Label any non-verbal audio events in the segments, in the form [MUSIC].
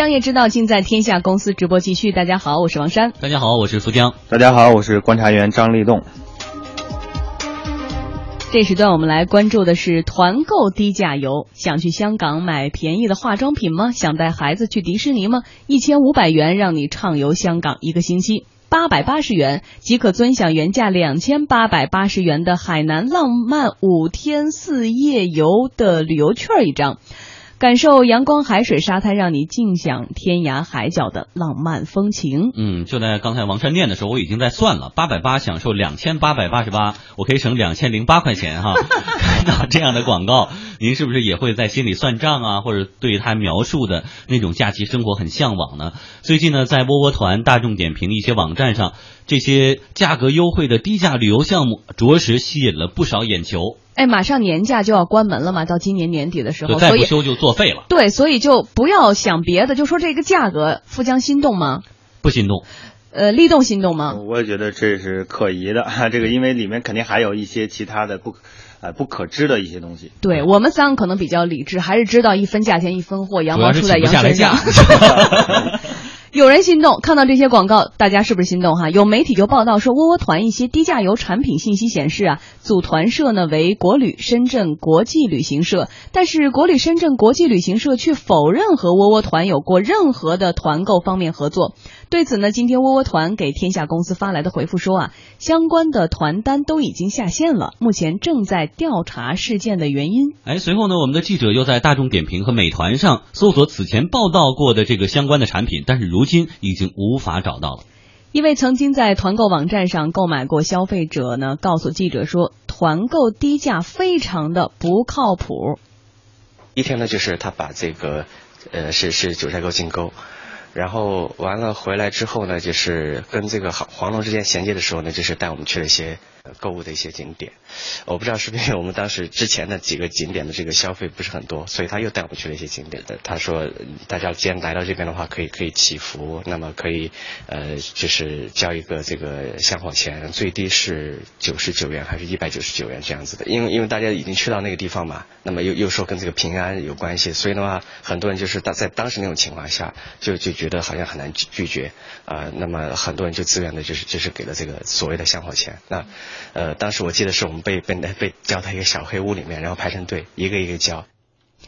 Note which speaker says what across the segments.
Speaker 1: 商业之道尽在天下公司直播继续。大家好，我是王珊。
Speaker 2: 大家好，我是苏江。
Speaker 3: 大家好，我是观察员张立栋。
Speaker 1: 这时段我们来关注的是团购低价游。想去香港买便宜的化妆品吗？想带孩子去迪士尼吗？一千五百元让你畅游香港一个星期，八百八十元即可尊享原价两千八百八十元的海南浪漫五天四夜游的旅游券一张。感受阳光、海水、沙滩，让你尽享天涯海角的浪漫风情。
Speaker 2: 嗯，就在刚才王山念的时候，我已经在算了，八百八享受两千八百八十八，我可以省两千零八块钱哈。看到这样的广告，您是不是也会在心里算账啊？或者对他描述的那种假期生活很向往呢？最近呢，在窝窝团、大众点评一些网站上，这些价格优惠的低价旅游项目，着实吸引了不少眼球。
Speaker 1: 哎，马上年假就要关门了嘛，到今年年底的时候，
Speaker 2: 再不修就作废了。
Speaker 1: 对，所以就不要想别的，就说这个价格，富江心动吗？
Speaker 2: 不心动。
Speaker 1: 呃，立动心动吗？
Speaker 3: 我也觉得这是可疑的，这个因为里面肯定还有一些其他的不，呃，不可知的一些东西。
Speaker 1: 对我们三个可能比较理智，还是知道一分价钱一分货，羊毛出在羊身上。[LAUGHS] [LAUGHS] 有人心动，看到这些广告，大家是不是心动哈？有媒体就报道说，窝窝团一些低价游产品信息显示啊，组团社呢为国旅深圳国际旅行社，但是国旅深圳国际旅行社却否认和窝窝团有过任何的团购方面合作。对此呢，今天窝窝团给天下公司发来的回复说啊，相关的团单都已经下线了，目前正在调查事件的原因。
Speaker 2: 哎，随后呢，我们的记者又在大众点评和美团上搜索此前报道过的这个相关的产品，但是如如今已经无法找到了。
Speaker 1: 一位曾经在团购网站上购买过消费者呢，告诉记者说，团购低价非常的不靠谱。
Speaker 4: 一天呢，就是他把这个，呃，是是九寨沟金钩。然后完了回来之后呢，就是跟这个黄龙之间衔接的时候呢，就是带我们去了一些购物的一些景点。我不知道是不是因为我们当时之前的几个景点的这个消费不是很多，所以他又带我们去了一些景点。他说，大家既然来到这边的话，可以可以祈福，那么可以呃就是交一个这个香火钱，最低是九十九元还是一百九十九元这样子的。因为因为大家已经去到那个地方嘛，那么又又说跟这个平安有关系，所以的话，很多人就是当在当时那种情况下就就。觉得好像很难拒绝啊，那么很多人就自愿的，就是就是给了这个所谓的香火钱。那呃，当时我记得是我们被被被叫到一个小黑屋里面，然后排成队，一个一个教。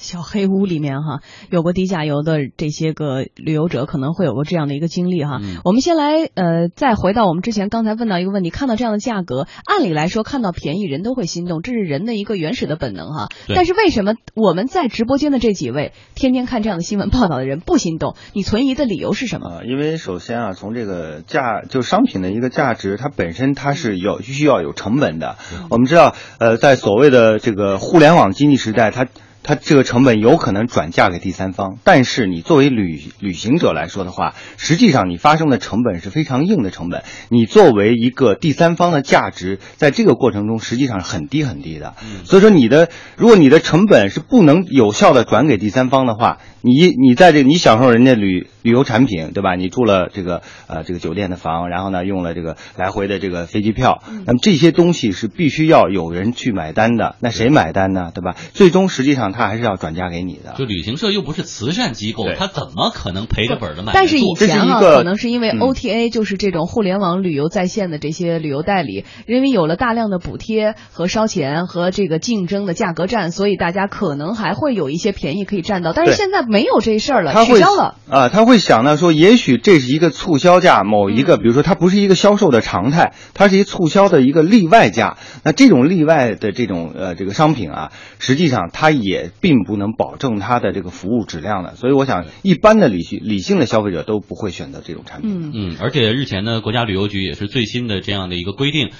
Speaker 1: 小黑屋里面哈，有过低价游的这些个旅游者可能会有过这样的一个经历哈。我们先来呃，再回到我们之前刚才问到一个问题，看到这样的价格，按理来说看到便宜人都会心动，这是人的一个原始的本能哈。但是为什么我们在直播间的这几位天天看这样的新闻报道的人不心动？你存疑的理由是什么？
Speaker 3: 因为首先啊，从这个价就商品的一个价值，它本身它是有需要有成本的。我们知道呃，在所谓的这个互联网经济时代，它它这个成本有可能转嫁给第三方，但是你作为旅旅行者来说的话，实际上你发生的成本是非常硬的成本。你作为一个第三方的价值，在这个过程中实际上是很低很低的。所以说你的如果你的成本是不能有效的转给第三方的话，你你在这你享受人家旅旅游产品，对吧？你住了这个呃这个酒店的房，然后呢用了这个来回的这个飞机票，那么这些东西是必须要有人去买单的。那谁买单呢？对吧？最终实际上。他还是要转嫁给你的，
Speaker 2: 就旅行社又不是慈善机构，他怎么可能赔着本的买？
Speaker 1: 但是以前啊，可能是因为 OTA 就是这种互联网旅游在线的这些旅游代理，因为有了大量的补贴和烧钱和这个竞争的价格战，所以大家可能还会有一些便宜可以占到。但是现在没有这事儿了，取消了
Speaker 3: 啊，他会想到说，也许这是一个促销价，某一个，比如说它不是一个销售的常态，它是一促销的一个例外价。那这种例外的这种呃这个商品啊，实际上它也。并不能保证它的这个服务质量的，所以我想一般的理性理性的消费者都不会选择这种产
Speaker 2: 品。嗯，而且日前呢，国家旅游局也是最新的这样的一个规定。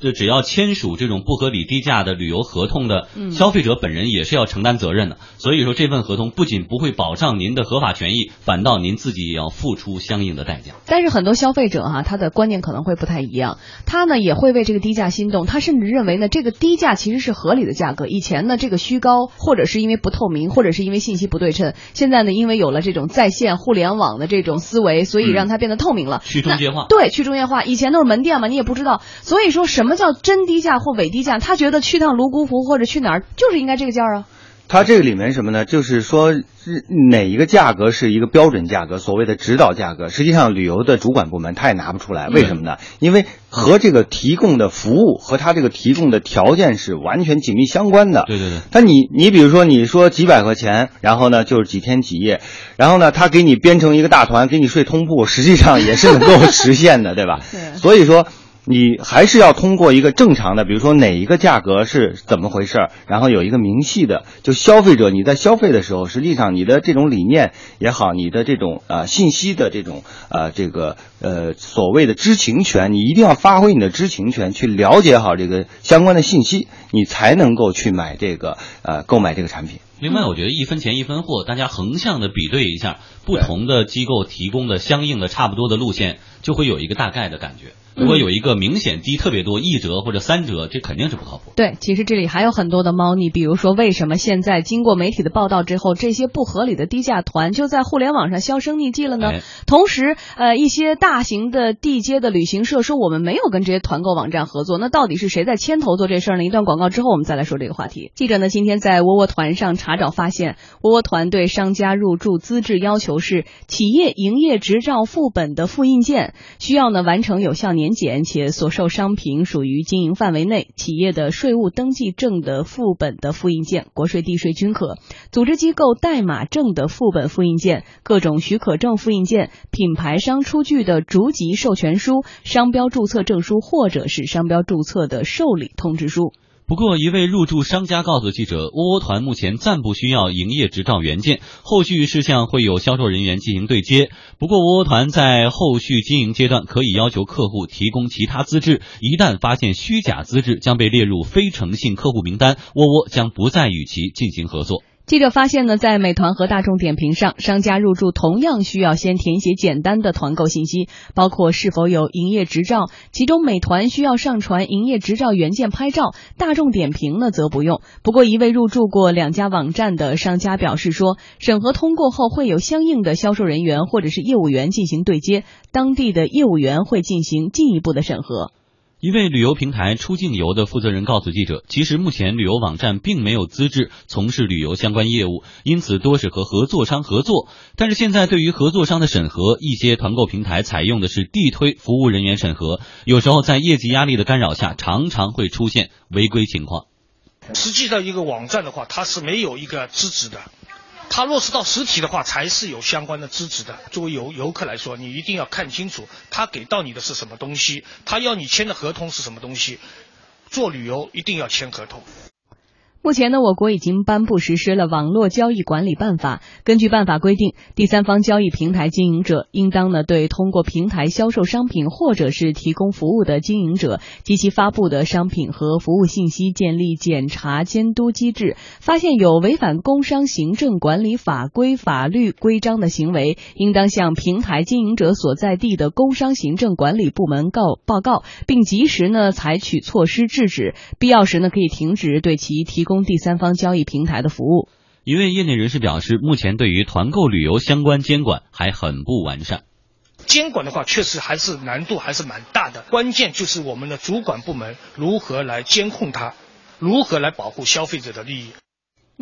Speaker 2: 就只要签署这种不合理低价的旅游合同的消费者本人也是要承担责任的。所以说这份合同不仅不会保障您的合法权益，反倒您自己也要付出相应的代价。
Speaker 1: 但是很多消费者哈，他的观念可能会不太一样，他呢也会为这个低价心动，他甚至认为呢这个低价其实是合理的价格。以前呢这个虚高，或者是因为不透明，或者是因为信息不对称。现在呢因为有了这种在线互联网的这种思维，所以让它变得透明了。
Speaker 2: 去中介化。
Speaker 1: 对，去中介化。以前都是门店嘛，你也不知道。所以说什么叫真低价或伪低价？他觉得去趟泸沽湖或者去哪儿就是应该这个价啊。
Speaker 3: 它这个里面什么呢？就是说，哪一个价格是一个标准价格，所谓的指导价格，实际上旅游的主管部门他也拿不出来，为什么呢？因为和这个提供的服务和他这个提供的条件是完全紧密相关的。
Speaker 2: 对对对。
Speaker 3: 但你你比如说你说几百块钱，然后呢就是几天几夜，然后呢他给你编成一个大团，给你睡通铺，实际上也是能够实现的，对吧？[LAUGHS]
Speaker 1: 对。
Speaker 3: 所以说。你还是要通过一个正常的，比如说哪一个价格是怎么回事，然后有一个明细的，就消费者你在消费的时候，实际上你的这种理念也好，你的这种呃信息的这种呃这个呃所谓的知情权，你一定要发挥你的知情权，去了解好这个相关的信息，你才能够去买这个呃购买这个产品。
Speaker 2: 另外，我觉得一分钱一分货，大家横向的比对一下不同的机构提供的相应的差不多的路线，就会有一个大概的感觉。如果有一个明显低特别多一折或者三折，这肯定是不靠谱。
Speaker 1: 对，其实这里还有很多的猫腻，比如说为什么现在经过媒体的报道之后，这些不合理的低价团就在互联网上销声匿迹了呢？同时，呃，一些大型的地接的旅行社说我们没有跟这些团购网站合作，那到底是谁在牵头做这事儿呢？一段广告之后，我们再来说这个话题。记者呢今天在窝窝团上查找发现，窝窝团对商家入驻资质要求是企业营业执照副本的复印件，需要呢完成有效年检且。所售商品属于经营范围内，企业的税务登记证的副本的复印件，国税地税均可；组织机构代码证的副本复印件，各种许可证复印件，品牌商出具的逐级授权书、商标注册证书或者是商标注册的受理通知书。
Speaker 2: 不过，一位入驻商家告诉记者，窝窝团目前暂不需要营业执照原件，后续事项会有销售人员进行对接。不过，窝窝团在后续经营阶段可以要求客户提供其他资质，一旦发现虚假资质，将被列入非诚信客户名单，窝窝将不再与其进行合作。
Speaker 1: 记者发现呢，在美团和大众点评上，商家入驻同样需要先填写简单的团购信息，包括是否有营业执照。其中，美团需要上传营业执照原件拍照，大众点评呢则不用。不过，一位入驻过两家网站的商家表示说，审核通过后会有相应的销售人员或者是业务员进行对接，当地的业务员会进行进一步的审核。
Speaker 2: 一位旅游平台出境游的负责人告诉记者，其实目前旅游网站并没有资质从事旅游相关业务，因此多是和合作商合作。但是现在对于合作商的审核，一些团购平台采用的是地推服务人员审核，有时候在业绩压力的干扰下，常常会出现违规情况。
Speaker 5: 实际上，一个网站的话，它是没有一个资质的。他落实到实体的话，才是有相关的资质的。作为游游客来说，你一定要看清楚，他给到你的是什么东西，他要你签的合同是什么东西。做旅游一定要签合同。
Speaker 1: 目前呢，我国已经颁布实施了《网络交易管理办法》。根据办法规定，第三方交易平台经营者应当呢对通过平台销售商品或者是提供服务的经营者及其发布的商品和服务信息建立检查监督机制。发现有违反工商行政管理法规、法律规章的行为，应当向平台经营者所在地的工商行政管理部门告报告，并及时呢采取措施制止。必要时呢可以停止对其提。供第三方交易平台的服务，
Speaker 2: 一位业内人士表示，目前对于团购旅游相关监管还很不完善。
Speaker 5: 监管的话，确实还是难度还是蛮大的。关键就是我们的主管部门如何来监控它，如何来保护消费者的利益。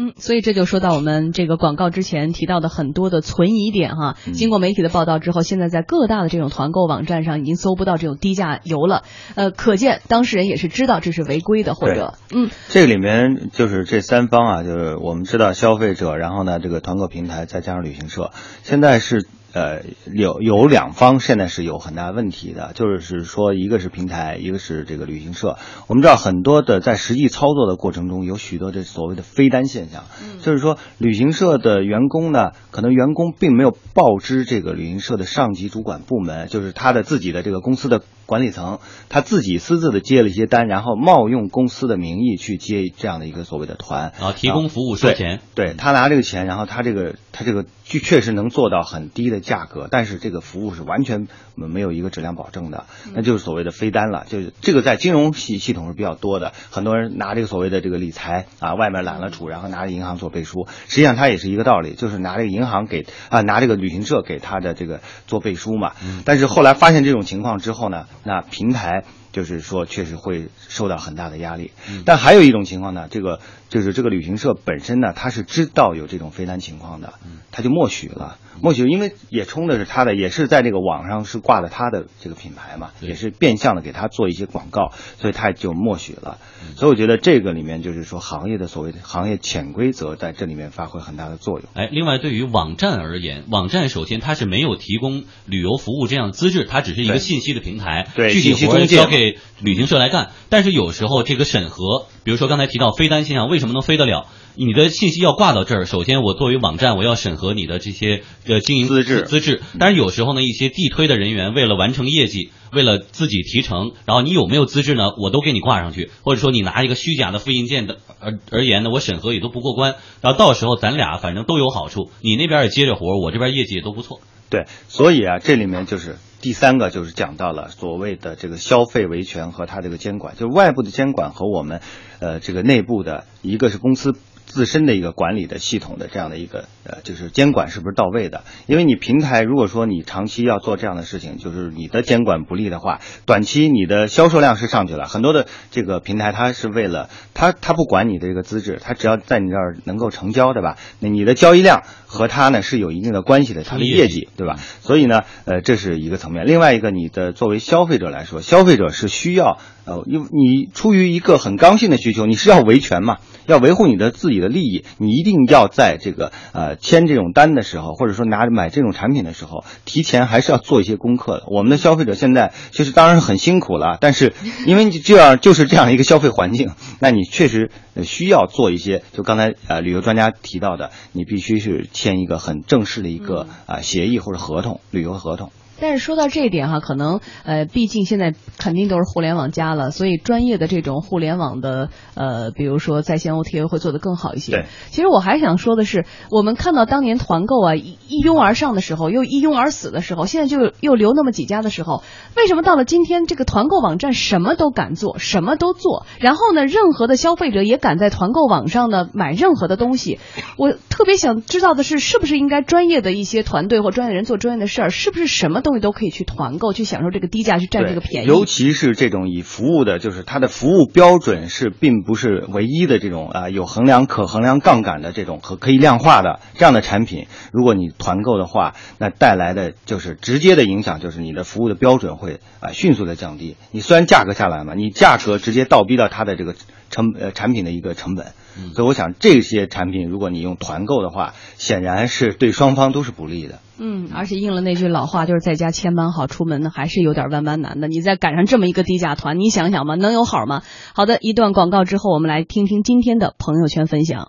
Speaker 1: 嗯，所以这就说到我们这个广告之前提到的很多的存疑点哈。经过媒体的报道之后，现在在各大的这种团购网站上已经搜不到这种低价游了。呃，可见当事人也是知道这是违规的，或者嗯，
Speaker 3: 这个里面就是这三方啊，就是我们知道消费者，然后呢这个团购平台再加上旅行社，现在是。呃，有有两方现在是有很大问题的，就是说，一个是平台，一个是这个旅行社。我们知道很多的在实际操作的过程中，有许多这所谓的飞单现象，就是说，旅行社的员工呢，可能员工并没有报知这个旅行社的上级主管部门，就是他的自己的这个公司的。管理层他自己私自的接了一些单，然后冒用公司的名义去接这样的一个所谓的团，
Speaker 2: 啊，提供服务收钱。
Speaker 3: 对他拿这个钱，然后他这个他这个确确实能做到很低的价格，但是这个服务是完全没有一个质量保证的，那就是所谓的飞单了。就是这个在金融系系统是比较多的，很多人拿这个所谓的这个理财啊，外面揽了储，然后拿着银行做背书，实际上他也是一个道理，就是拿这个银行给啊拿这个旅行社给他的这个做背书嘛。但是后来发现这种情况之后呢？那平台。就是说确实会受到很大的压力。但还有一种情况呢，这个就是这个旅行社本身呢，他是知道有这种飞单情况的，他就默许了。默许，因为也充的是他的，也是在这个网上是挂的他的这个品牌嘛，也是变相的给他做一些广告，所以他就默许了。所以我觉得这个里面就是说行业的所谓的行业潜规则在这里面发挥很大的作用。
Speaker 2: 哎，另外对于网站而言，网站首先它是没有提供旅游服务这样资质，它只是一个信息的平台，
Speaker 3: 对
Speaker 2: 具体活交给旅行社来干。但是有时候这个审核，比如说刚才提到飞单现象，为什么能飞得了？你的信息要挂到这儿，首先我作为网站，我要审核你的这些呃经营
Speaker 3: 资质
Speaker 2: 资质。但是有时候呢，一些地推的人员为了完成业绩，为了自己提成，然后你有没有资质呢？我都给你挂上去，或者说你拿一个虚假的复印件的而而言呢，我审核也都不过关。然后到时候咱俩反正都有好处，你那边也接着活，我这边业绩也都不错。
Speaker 3: 对，所以啊，这里面就是第三个，就是讲到了所谓的这个消费维权和它这个监管，就是外部的监管和我们呃这个内部的一个是公司。自身的一个管理的系统的这样的一个呃，就是监管是不是到位的？因为你平台如果说你长期要做这样的事情，就是你的监管不力的话，短期你的销售量是上去了，很多的这个平台它是为了它它不管你的这个资质，它只要在你这儿能够成交，对吧？那你的交易量和它呢是有一定的关系的，它的业绩，对吧？所以呢，呃，这是一个层面。另外一个，你的作为消费者来说，消费者是需要呃，因为你出于一个很刚性的需求，你是要维权嘛，要维护你的自己。的利益，你一定要在这个呃签这种单的时候，或者说拿着买这种产品的时候，提前还是要做一些功课的。我们的消费者现在其实当然很辛苦了，但是 [LAUGHS] 因为这样就是这样一个消费环境，那你确实需要做一些。就刚才呃旅游专家提到的，你必须是签一个很正式的一个啊协议或者合同，旅游合同。
Speaker 1: 但是说到这一点哈，可能呃，毕竟现在肯定都是互联网加了，所以专业的这种互联网的呃，比如说在线 OTA 会做得更好一些。
Speaker 3: 对，
Speaker 1: 其实我还想说的是，我们看到当年团购啊一一拥而上的时候，又一拥而死的时候，现在就又留那么几家的时候，为什么到了今天这个团购网站什么都敢做，什么都做，然后呢，任何的消费者也敢在团购网上呢买任何的东西？我特别想知道的是，是不是应该专业的一些团队或专业人做专业的事儿？是不是什么？东西都可以去团购，去享受这个低价，去占这个便宜。
Speaker 3: 尤其是这种以服务的，就是它的服务标准是并不是唯一的这种啊，有衡量可衡量杠杆的这种和可以量化的这样的产品。如果你团购的话，那带来的就是直接的影响，就是你的服务的标准会啊迅速的降低。你虽然价格下来嘛，你价格直接倒逼到它的这个成呃产品的一个成本。所以我想这些产品，如果你用团购的话，显然是对双方都是不利的。
Speaker 1: 嗯，而且应了那句老话，就是在家千般好，出门呢还是有点万般难的。你再赶上这么一个低价团，你想想吧，能有好吗？好的，一段广告之后，我们来听听今天的朋友圈分享。